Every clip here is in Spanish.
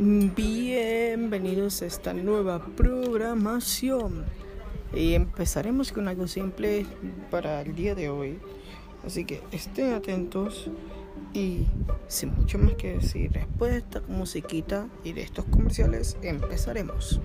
Bienvenidos a esta nueva programación. Y empezaremos con algo simple para el día de hoy. Así que estén atentos y sin mucho más que decir, después de esta musiquita y de estos comerciales, empezaremos.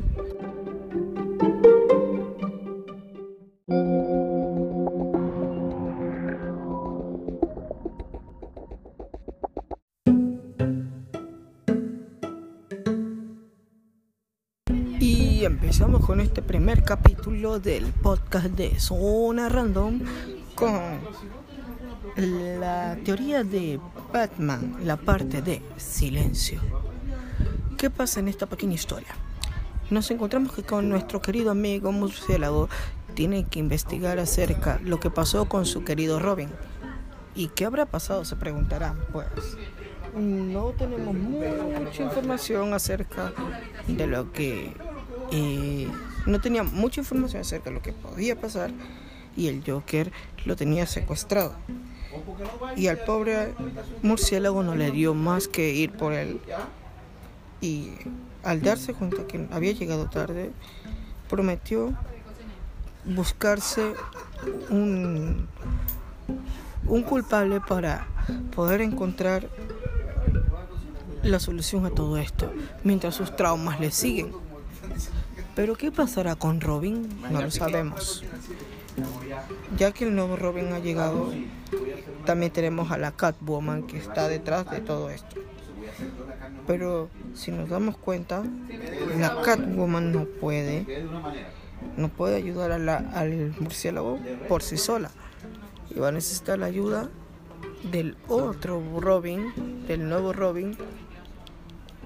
Y empezamos con este primer capítulo del podcast de Zona Random con la teoría de Batman, la parte de silencio. ¿Qué pasa en esta pequeña historia? Nos encontramos que con nuestro querido amigo murciélago tiene que investigar acerca lo que pasó con su querido Robin. ¿Y qué habrá pasado? Se preguntarán. Pues no tenemos mucha información acerca de lo que y no tenía mucha información acerca de lo que podía pasar y el Joker lo tenía secuestrado. Y al pobre murciélago no le dio más que ir por él. Y al darse cuenta que había llegado tarde, prometió buscarse un, un culpable para poder encontrar la solución a todo esto, mientras sus traumas le siguen. Pero ¿qué pasará con Robin? No lo sabemos. Ya que el nuevo Robin ha llegado, también tenemos a la Catwoman que está detrás de todo esto. Pero si nos damos cuenta, la Catwoman no puede, no puede ayudar al murciélago por sí sola. Y va a necesitar la ayuda del otro Robin, del nuevo Robin.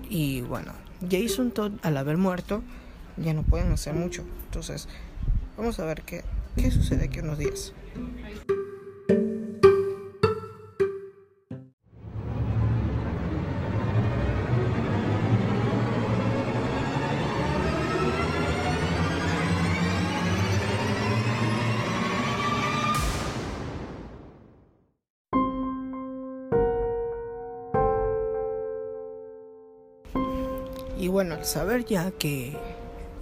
Y bueno, Jason Todd al haber muerto, ya no pueden hacer mucho. Entonces, vamos a ver qué, qué sucede aquí unos días. Y bueno, al saber ya que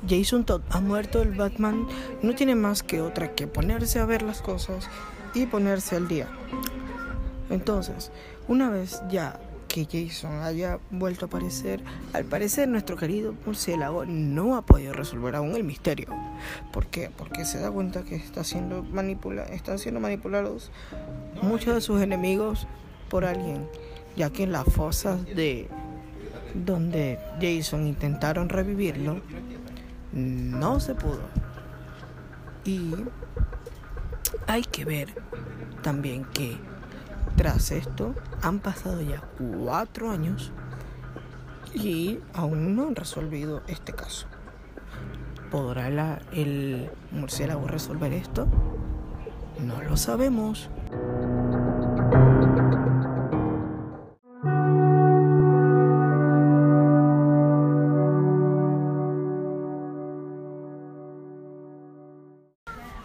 Jason Todd ha muerto, el Batman no tiene más que otra que ponerse a ver las cosas y ponerse al día. Entonces, una vez ya que Jason haya vuelto a aparecer, al parecer nuestro querido murciélago no ha podido resolver aún el misterio. ¿Por qué? Porque se da cuenta que está siendo manipula están siendo manipulados muchos de sus enemigos por alguien, ya que las fosas de donde Jason intentaron revivirlo, no se pudo. Y hay que ver también que tras esto han pasado ya cuatro años y aún no han resolvido este caso. ¿Podrá la, el murciélago resolver esto? No lo sabemos.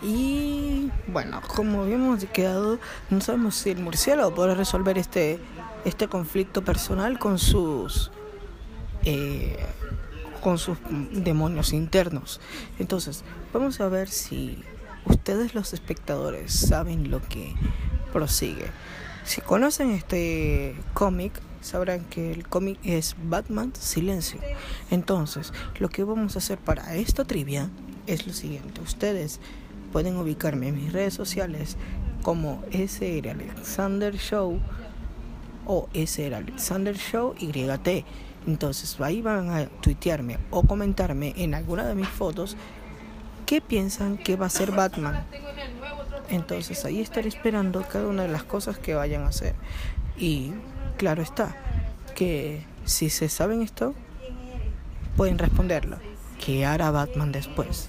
Y bueno, como habíamos quedado, no sabemos si el murciélago podrá resolver este, este conflicto personal con sus eh, con sus demonios internos. Entonces, vamos a ver si ustedes los espectadores saben lo que prosigue. Si conocen este cómic, sabrán que el cómic es Batman Silencio. Entonces, lo que vamos a hacer para esta trivia es lo siguiente. Ustedes pueden ubicarme en mis redes sociales como SR Alexander Show o SR Alexander Show YT. Entonces ahí van a tuitearme o comentarme en alguna de mis fotos qué piensan que va a ser Batman. Entonces ahí estaré esperando cada una de las cosas que vayan a hacer. Y claro está, que si se saben esto, pueden responderlo. ¿Qué hará Batman después?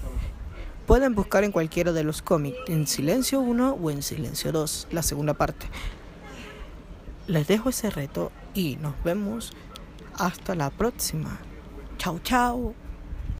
Pueden buscar en cualquiera de los cómics, en Silencio 1 o en Silencio 2, la segunda parte. Les dejo ese reto y nos vemos hasta la próxima. Chao, chao.